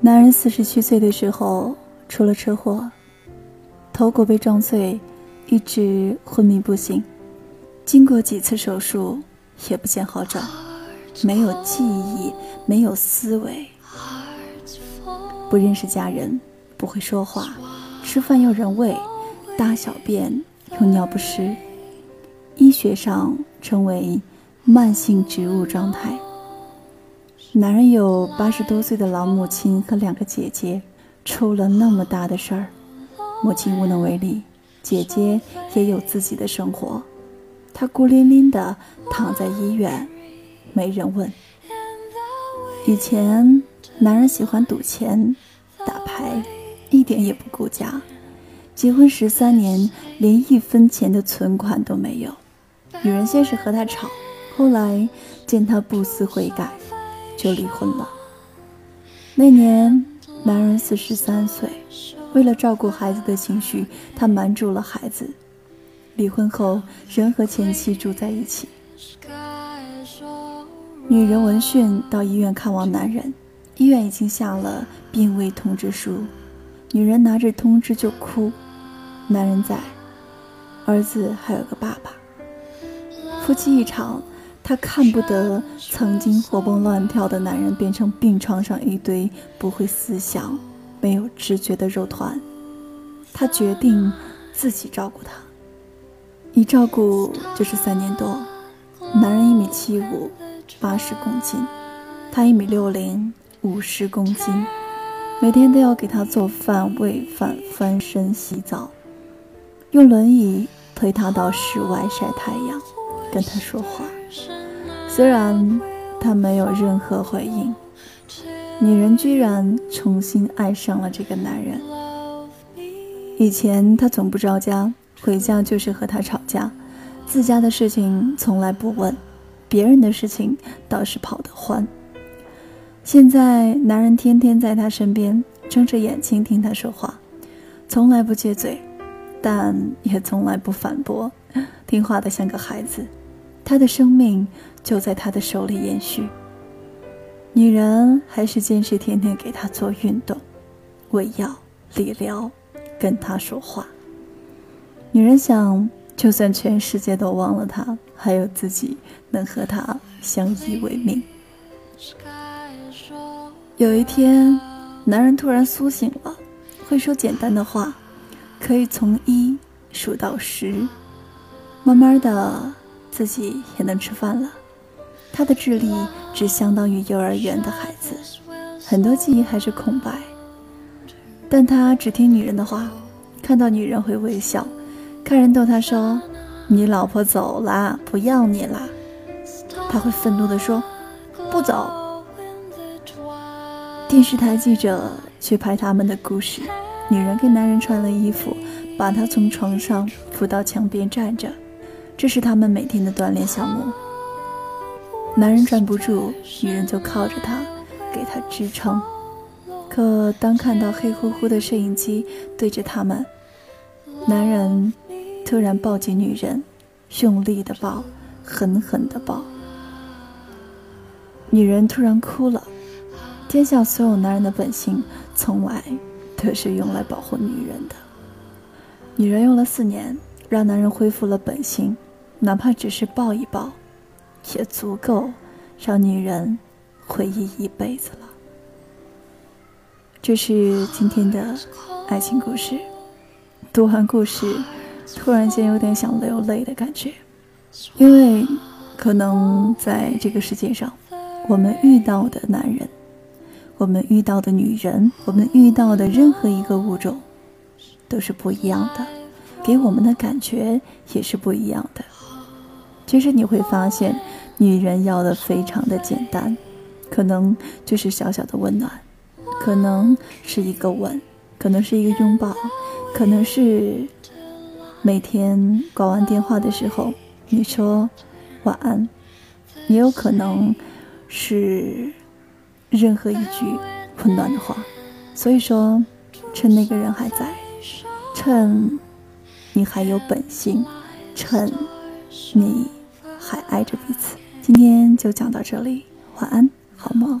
男人四十七岁的时候出了车祸，头骨被撞碎，一直昏迷不醒。经过几次手术，也不见好转，没有记忆，没有思维，不认识家人，不会说话，吃饭要人喂，大小便用尿不湿，医学上称为慢性植物状态。男人有八十多岁的老母亲和两个姐姐，出了那么大的事儿，母亲无能为力，姐姐也有自己的生活，她孤零零的躺在医院，没人问。以前男人喜欢赌钱、打牌，一点也不顾家，结婚十三年，连一分钱的存款都没有。女人先是和他吵，后来见他不思悔改。就离婚了。那年，男人四十三岁，为了照顾孩子的情绪，他瞒住了孩子。离婚后，仍和前妻住在一起。女人闻讯到医院看望男人，医院已经下了病危通知书。女人拿着通知就哭。男人在，儿子还有个爸爸。夫妻一场。她看不得曾经活蹦乱跳的男人变成病床上一堆不会思想、没有知觉的肉团。她决定自己照顾他，一照顾就是三年多。男人一米七五，八十公斤，她一米六零，五十公斤，每天都要给他做饭、喂饭、翻身、洗澡，用轮椅推他到室外晒太阳，跟他说话。虽然他没有任何回应，女人居然重新爱上了这个男人。以前他总不着家，回家就是和他吵架，自家的事情从来不问，别人的事情倒是跑得欢。现在男人天天在他身边，睁着眼睛听他说话，从来不接嘴，但也从来不反驳，听话的像个孩子。他的生命就在他的手里延续。女人还是坚持天天给他做运动、喂药、理疗，跟他说话。女人想，就算全世界都忘了他，还有自己能和他相依为命。有一天，男人突然苏醒了，会说简单的话，可以从一数到十，慢慢的。自己也能吃饭了，他的智力只相当于幼儿园的孩子，很多记忆还是空白。但他只听女人的话，看到女人会微笑，看人逗他说：“你老婆走啦，不要你啦。”他会愤怒地说：“不走。”电视台记者去拍他们的故事，女人给男人穿了衣服，把他从床上扶到墙边站着。这是他们每天的锻炼项目。男人站不住，女人就靠着他，给他支撑。可当看到黑乎乎的摄影机对着他们，男人突然抱紧女人，用力的抱，狠狠的抱。女人突然哭了。天下所有男人的本性，从来都是用来保护女人的。女人用了四年，让男人恢复了本性。哪怕只是抱一抱，也足够让女人回忆一辈子了。这是今天的爱情故事。读完故事，突然间有点想流泪的感觉，因为可能在这个世界上，我们遇到的男人，我们遇到的女人，我们遇到的任何一个物种，都是不一样的，给我们的感觉也是不一样的。其实你会发现，女人要的非常的简单，可能就是小小的温暖，可能是一个吻，可能是一个拥抱，可能是每天挂完电话的时候你说晚安，也有可能是任何一句温暖的话。所以说，趁那个人还在，趁你还有本性，趁你。还爱着彼此。今天就讲到这里，晚安，好梦，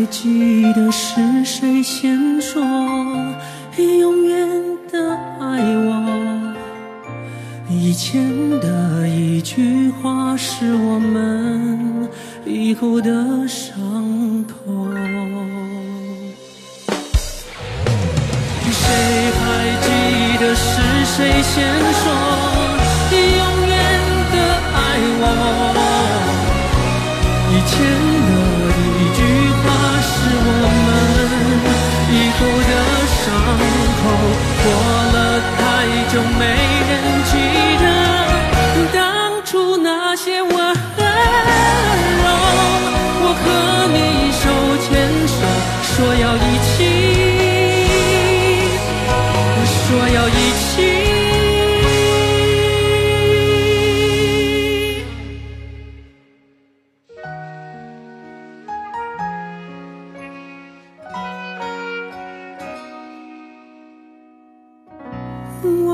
还记得是谁先说永远的爱我？以前的一句话是我们以后的伤痛。谁还记得是谁先说永远的爱我？以前。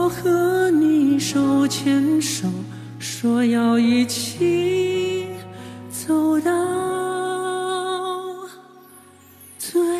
我和你手牵手说要一起走到最